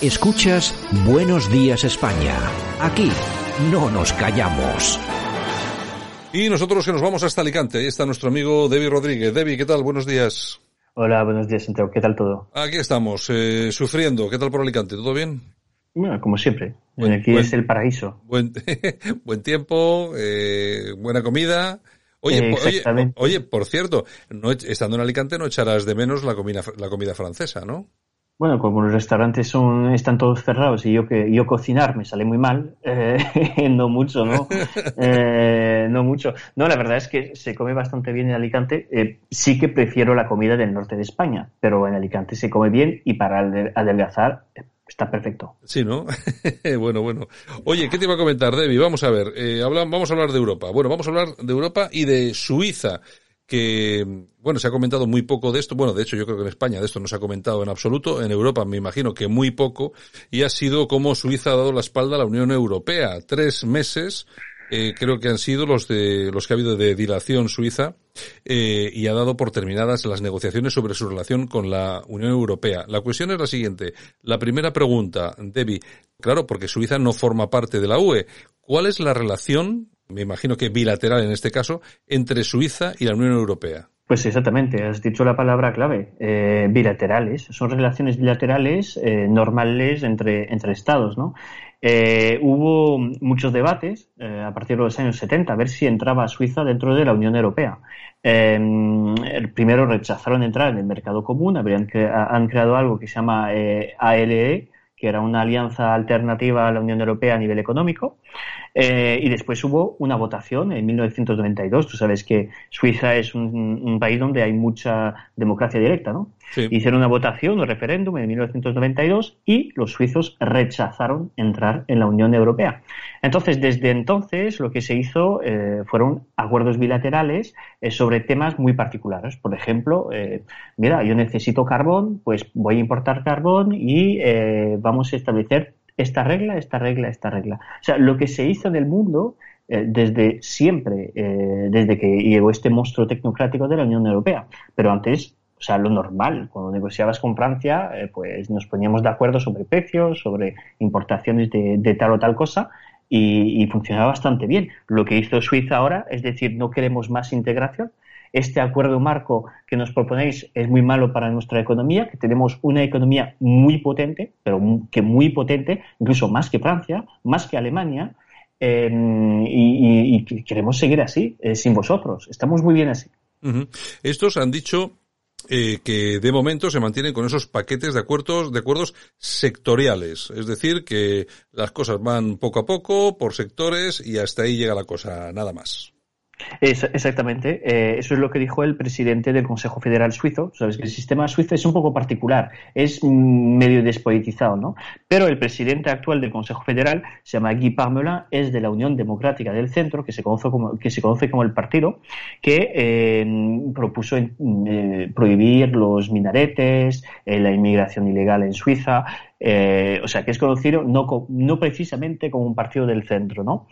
Escuchas Buenos Días España. Aquí no nos callamos. Y nosotros que nos vamos hasta Alicante. Ahí está nuestro amigo Debbie Rodríguez. Debbie, ¿qué tal? Buenos días. Hola, buenos días, Santiago. ¿Qué tal todo? Aquí estamos, eh, sufriendo. ¿Qué tal por Alicante? ¿Todo bien? Bueno, como siempre. Aquí es el paraíso. Buen, buen tiempo, eh, buena comida. Oye, oye, oye, por cierto, no, estando en Alicante no echarás de menos la comida, la comida francesa, ¿no? Bueno, como los restaurantes son, están todos cerrados y yo que yo cocinar me sale muy mal, eh, no mucho, ¿no? Eh, no mucho. No, la verdad es que se come bastante bien en Alicante. Eh, sí que prefiero la comida del norte de España, pero en Alicante se come bien y para adelgazar está perfecto. Sí, ¿no? bueno, bueno. Oye, ¿qué te iba a comentar, Debbie? Vamos a ver, eh, vamos a hablar de Europa. Bueno, vamos a hablar de Europa y de Suiza que, bueno, se ha comentado muy poco de esto. Bueno, de hecho, yo creo que en España de esto no se ha comentado en absoluto. En Europa me imagino que muy poco. Y ha sido como Suiza ha dado la espalda a la Unión Europea. Tres meses, eh, creo que han sido los de, los que ha habido de dilación Suiza, eh, y ha dado por terminadas las negociaciones sobre su relación con la Unión Europea. La cuestión es la siguiente. La primera pregunta, Debbie. Claro, porque Suiza no forma parte de la UE. ¿Cuál es la relación me imagino que bilateral en este caso, entre Suiza y la Unión Europea. Pues exactamente, has dicho la palabra clave, eh, bilaterales. Son relaciones bilaterales eh, normales entre, entre estados, ¿no? Eh, hubo muchos debates a partir de los años 70 a ver si entraba Suiza dentro de la Unión Europea. el primero rechazaron entrar en el mercado común, habrían han creado algo que se llama ALE, que era una alianza alternativa a la Unión Europea a nivel económico. Eh, y después hubo una votación en 1992. Tú sabes que Suiza es un, país donde hay mucha democracia directa, ¿no? Hicieron una votación, un referéndum en 1992 y los suizos rechazaron entrar en la Unión Europea. Entonces, desde entonces, lo que se hizo eh, fueron acuerdos bilaterales eh, sobre temas muy particulares. Por ejemplo, mira, yo necesito carbón, pues voy a importar carbón y vamos a establecer esta regla, esta regla, esta regla. O sea, lo que se hizo en el mundo eh, desde siempre, eh, desde que llegó este monstruo tecnocrático de la Unión Europea. Pero antes, o sea, lo normal, cuando negociabas con Francia, eh, pues nos poníamos de acuerdo sobre precios, sobre importaciones de, tal o tal cosa, y, y funcionaba bastante bien. Lo que hizo Suiza ahora es decir, no queremos más integración, este acuerdo marco que nos proponéis es muy malo para nuestra economía, que tenemos una economía muy potente, pero que muy potente, incluso más que Francia, más que Alemania, em, y, queremos seguir así, eh, sin vosotros. Estamos muy bien así. Estos han dicho eh, que de momento se mantienen con esos paquetes de acuerdos, de acuerdos sectoriales. Es decir, que las cosas van poco a poco, por sectores, y hasta ahí llega la cosa, nada más exactamente. Eh, eso es lo que dijo el presidente del Consejo Federal Suizo. Sabes que el sistema suizo es un poco particular, es medio despolitizado, ¿no? Pero el presidente actual del Consejo Federal se llama Guy Parmelin, es de la Unión Democrática del Centro, que se conoce como, que se conoce como el partido, que eh, propuso eh, prohibir los minaretes, la inmigración ilegal en Suiza, o sea, que es conocido no, no precisamente como un partido del centro, ¿no?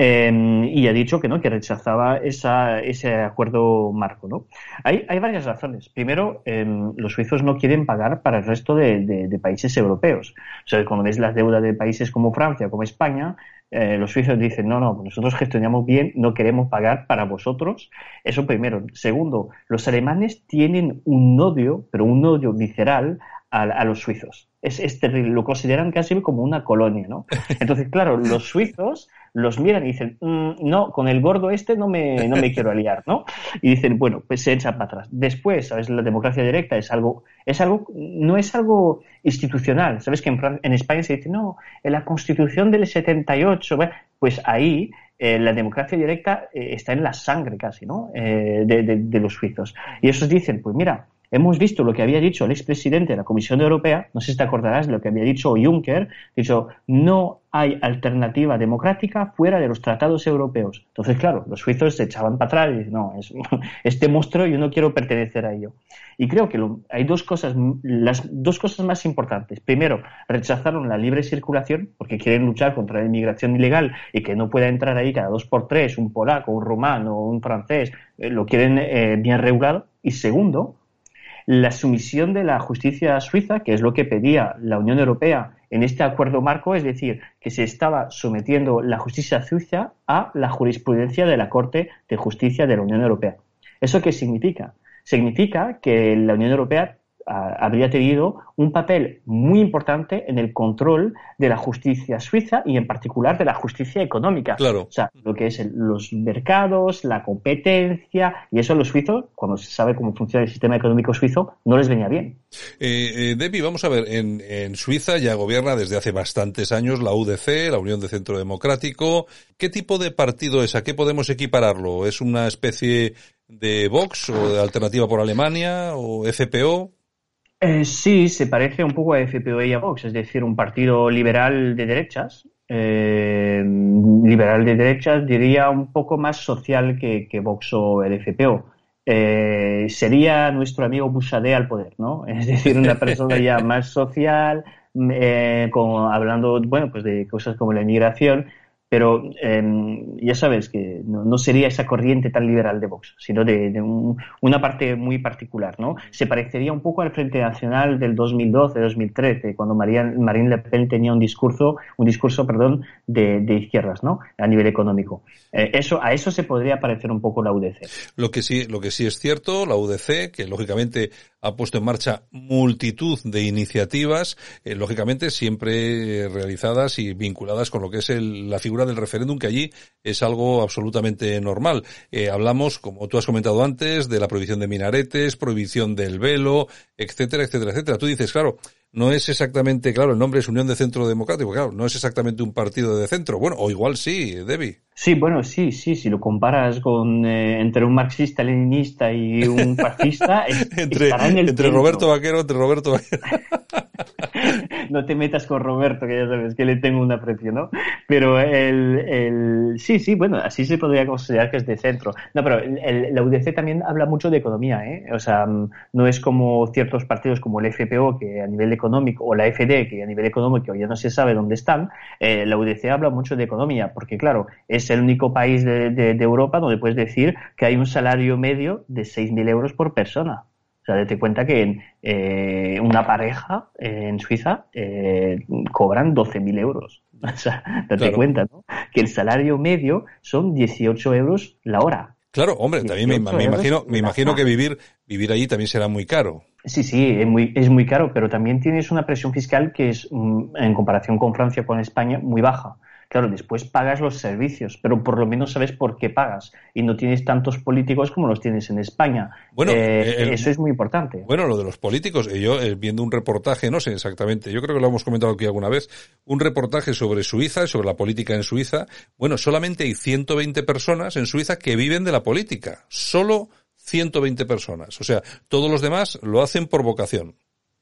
Em, y ha dicho que no, que rechazaba esa, ese acuerdo marco. ¿no? Hay, hay varias razones. Primero, em, los suizos no quieren pagar para el resto de, países europeos. O sea, cuando ves las deudas de países como Francia, como España, eh, los suizos dicen, no, no, nosotros gestionamos bien, no queremos pagar para vosotros. Eso primero. Segundo, los alemanes tienen un odio, pero un odio visceral a, a los suizos. Es, es, terrible, lo consideran casi como una colonia, ¿no? Entonces, claro, los suizos los miran y dicen, mm, no, con el gordo este no me, no me quiero aliar, ¿no? Y dicen, bueno, pues se echan para atrás. Después, ¿sabes? La democracia directa es algo, es algo, no es algo institucional. ¿Sabes que en, en España se dice, no, en la constitución del 78, pues ahí eh, la democracia directa eh, está en la sangre casi, ¿no? Eh, de, de, los suizos. Y esos dicen, pues mira, hemos visto lo que había dicho el expresidente de la Comisión Europea, no sé si te acordarás de lo que había dicho Juncker, dicho, no hay alternativa democrática fuera de los tratados europeos. Entonces, claro, los suizos se echaban para atrás y dicen, no, es, este monstruo yo no quiero pertenecer a ello. Y creo que hay dos cosas, las dos cosas más importantes. Primero, rechazaron la libre circulación porque quieren luchar contra la inmigración ilegal y que no pueda entrar ahí cada dos por tres un polaco, un rumano, un francés, eh, lo quieren eh, bien regulado. Y segundo, la sumisión de la justicia suiza, que es lo que pedía la Unión Europea en este acuerdo marco, es decir, que se estaba sometiendo la justicia suiza a la jurisprudencia de la Corte de Justicia de la Unión Europea. ¿Eso qué significa? Significa que la Unión Europea habría tenido un papel muy importante en el control de la justicia suiza y en particular de la justicia económica. Claro. O sea, lo que es los mercados, la competencia, y eso a los suizos, cuando se sabe cómo funciona el sistema económico suizo, no les venía bien. Eh, eh, Debbie, vamos a ver, en, en Suiza ya gobierna desde hace bastantes años la UDC, la Unión de Centro Democrático. ¿Qué tipo de partido es? ¿A qué podemos equipararlo? ¿Es una especie de Vox o de Alternativa por Alemania o FPO? Eh, sí, se parece un poco a FPO y a Vox, es decir, un partido liberal de derechas. Eh, liberal de derechas diría un poco más social que, que Vox o el FPO. Eh, sería nuestro amigo Bouchardet al poder, ¿no? Es decir, una persona ya más social, hablando, bueno, pues de cosas como la inmigración, pero em, ya sabes que no, sería esa corriente tan liberal de Vox, sino de, una parte muy particular, ¿no? Se parecería un poco al Frente Nacional del 2012-2013, cuando Marine Le Pen tenía un discurso, un discurso, perdón, de, izquierdas, ¿no? A nivel económico. Eh, eso, a eso se podría parecer un poco la UDC. Lo que sí, lo que sí es cierto, la UDC, que lógicamente ha puesto en marcha multitud de iniciativas, eh, lógicamente siempre realizadas y vinculadas con lo que es la figura del referéndum, que allí es algo absolutamente normal. Eh, hablamos, como tú has comentado antes, de la prohibición de minaretes, prohibición del velo, etcétera, etcétera, etcétera. Tú dices, claro, no es exactamente, claro, el nombre es Unión de Centro Democrático, claro, no es exactamente un partido de centro. Bueno, o igual sí, Debbie. Sí, bueno, sí, sí, si lo comparas con eh, entre un marxista leninista y un fascista, entre, entre Roberto Vaquero, entre Roberto Vaquero. no te metas con Roberto, que ya sabes que le tengo un aprecio, ¿no? Pero el, el sí, sí, bueno, así se podría considerar que es de centro. No, pero el, la UDC también habla mucho de economía, ¿eh? O sea, no es como ciertos partidos como el FPO, que a nivel económico, o la FD, que a nivel económico ya no se sabe dónde están. Eh, la UDC habla mucho de economía, porque claro, es el único país de, de, de Europa donde puedes decir que hay un salario medio de 6.000 euros por persona sea, date cuenta que eh, una pareja en Suiza eh, cobran 12.000 euros. O sea, date cuenta, ¿no? Que el salario medio son 18 euros la hora. Claro, hombre, también me, imagino, me imagino que vivir, vivir allí también será muy caro. Sí, sí, es muy, es muy caro, pero también tienes una presión fiscal que es, mm, en comparación con Francia, con España, muy baja. Claro, después pagas los servicios, pero por lo menos sabes por qué pagas y no tienes tantos políticos como los tienes en España. Bueno, eh, eso es muy importante. Bueno, lo de los políticos, eh, yo eh, viendo un reportaje, no sé exactamente, yo creo que lo hemos comentado aquí alguna vez, un reportaje sobre Suiza, sobre la política en Suiza. Bueno, solamente hay 120 personas en Suiza que viven de la política. Solo 120 personas. O sea, todos los demás lo hacen por vocación.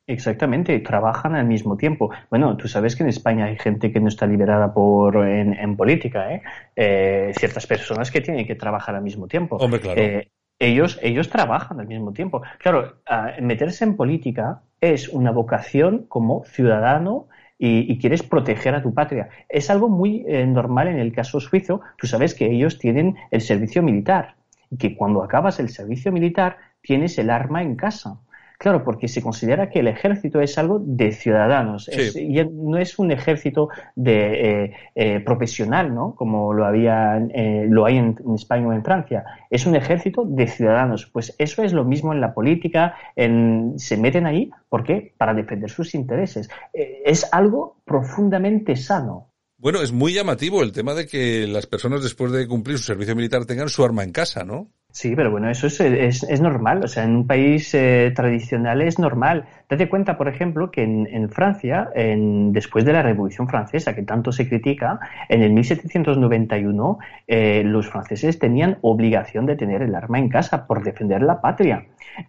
Exactamente, trabajan al mismo tiempo. Bueno, tú sabes que en España hay gente que no está liberada por en, política, ¿eh? ¿eh? Ciertas personas que tienen que trabajar al mismo tiempo. Hombre, claro. Eh, ellos, ellos trabajan al mismo tiempo. Claro, meterse en política es una vocación como ciudadano y, quieres proteger a tu patria. Es algo muy eh, normal en el caso suizo. Tú sabes que ellos tienen el servicio militar y que cuando acabas el servicio militar tienes el arma en casa. Claro, porque se considera que el ejército es algo de ciudadanos, y no es un ejército de eh, eh, profesional, ¿no? Como lo había, eh, lo hay en, España o en Francia. Es un ejército de ciudadanos. Pues eso es lo mismo en la política. En, se meten ahí, ¿por qué? Para defender sus intereses. es algo profundamente sano. Bueno, es muy llamativo el tema de que las personas después de cumplir su servicio militar tengan su arma en casa, ¿no? Sí, pero bueno, eso es, es, normal. O sea, en un país eh, tradicional es normal. Date cuenta, por ejemplo, que en, Francia, en, después de la Revolución Francesa, que tanto se critica, en el 1791 eh, los franceses tenían obligación de tener el arma en casa por defender la patria.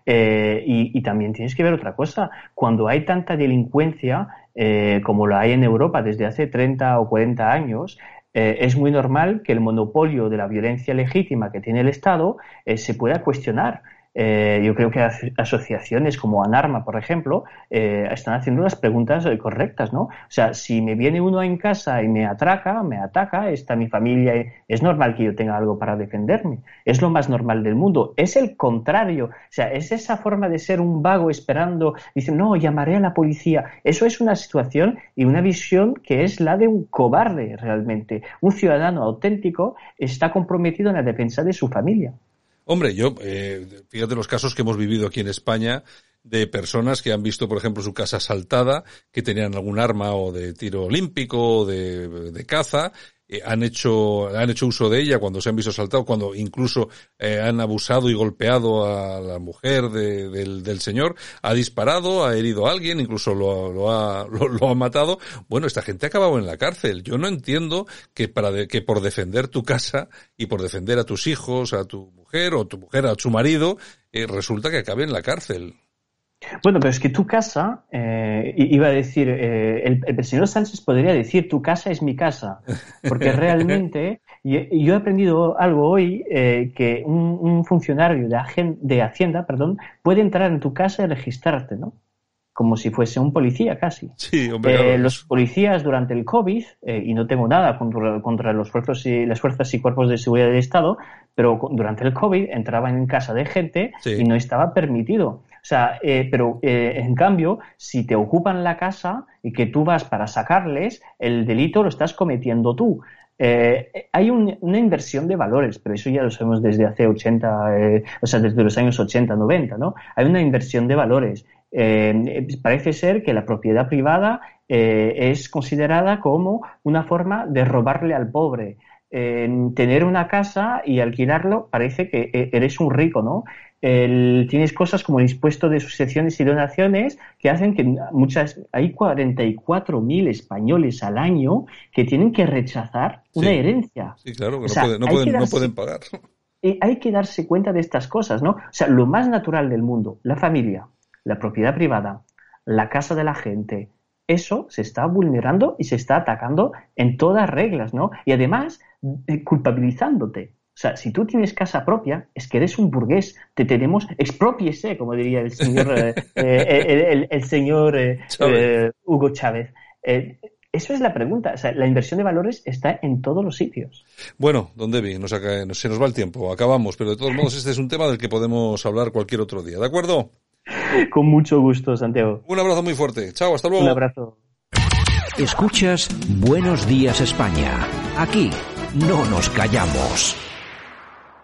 Eh, y, también tienes que ver otra cosa. Cuando hay tanta delincuencia como la hay en Europa desde hace 30 o 40 años, eh, es muy normal que el monopolio de la violencia legítima que tiene el Estado eh, se pueda cuestionar. Eh, yo creo que asociaciones como Anarma, por ejemplo, eh, están haciendo las preguntas correctas, ¿no? O sea, si me viene uno en casa y me atraca, me ataca, está mi familia, es normal que yo tenga algo para defenderme. Es lo más normal del mundo. Es el contrario. O sea, es esa forma de ser un vago esperando, dice, no, llamaré a la policía. Eso es una situación y una visión que es la de un cobarde realmente. Un ciudadano auténtico está comprometido en la defensa de su familia. Hombre, yo, eh, fíjate los casos que hemos vivido aquí en España de personas que han visto, por ejemplo, su casa asaltada, que tenían algún arma o de tiro olímpico o de, de caza eh, han hecho han hecho uso de ella cuando se han visto asaltados, cuando incluso eh, han abusado y golpeado a la mujer del, del, señor, ha disparado, ha herido a alguien, incluso lo, lo, ha, lo, ha matado. Bueno, esta gente ha acabado en la cárcel. Yo no entiendo que para que por defender tu casa y por defender a tus hijos, a tu mujer o tu mujer a su marido, eh, resulta que acabe en la cárcel. Bueno, pero es que tu casa, eh, iba a decir, eh, el, el, señor Sánchez podría decir, tu casa es mi casa, porque realmente y, yo he aprendido algo hoy, eh, que un, funcionario de, de Hacienda perdón, puede entrar en tu casa y registrarte, ¿no? como si fuese un policía casi. Sí, hombre, eh, los policías durante el COVID, eh, y no tengo nada contra, contra los fuerzas y, las fuerzas y cuerpos de seguridad del Estado, pero durante el COVID entraban en casa de gente y no estaba permitido. O sea, eh, pero en cambio, si te ocupan la casa y que tú vas para sacarles, el delito lo estás cometiendo tú. hay una inversión de valores, pero eso ya lo sabemos desde hace 80, o sea, desde los años 80, 90, ¿no? Hay una inversión de valores eh, parece ser que la propiedad privada eh, es considerada como una forma de robarle al pobre. tener una casa y alquilarlo parece que eh, eres un rico, ¿no? Tienes cosas como el impuesto de sucesiones y donaciones que hacen que muchas, hay 44.000 españoles al año que tienen que rechazar una herencia. Sí, claro, que no, pueden, no pueden pagar. Hay que darse cuenta de estas cosas, ¿no? O sea, lo más natural del mundo, la familia, la propiedad privada, la casa de la gente, eso se está vulnerando y se está atacando en todas reglas, ¿no? Y además eh, culpabilizándote. O sea, si tú tienes casa propia, es que eres un burgués, te tenemos, expropiese, como diría el señor, eh, eh, el, señor Hugo Chávez. Eso es la pregunta. O sea, la inversión de valores está en todos los sitios. Bueno, don Debbie, nos se nos va el tiempo. Acabamos, pero de todos modos este es un tema del que podemos hablar cualquier otro día. ¿De acuerdo? Con mucho gusto, Santiago. Un abrazo muy fuerte. Chao, hasta luego. Un abrazo. Escuchas Buenos Días España. Aquí no nos callamos.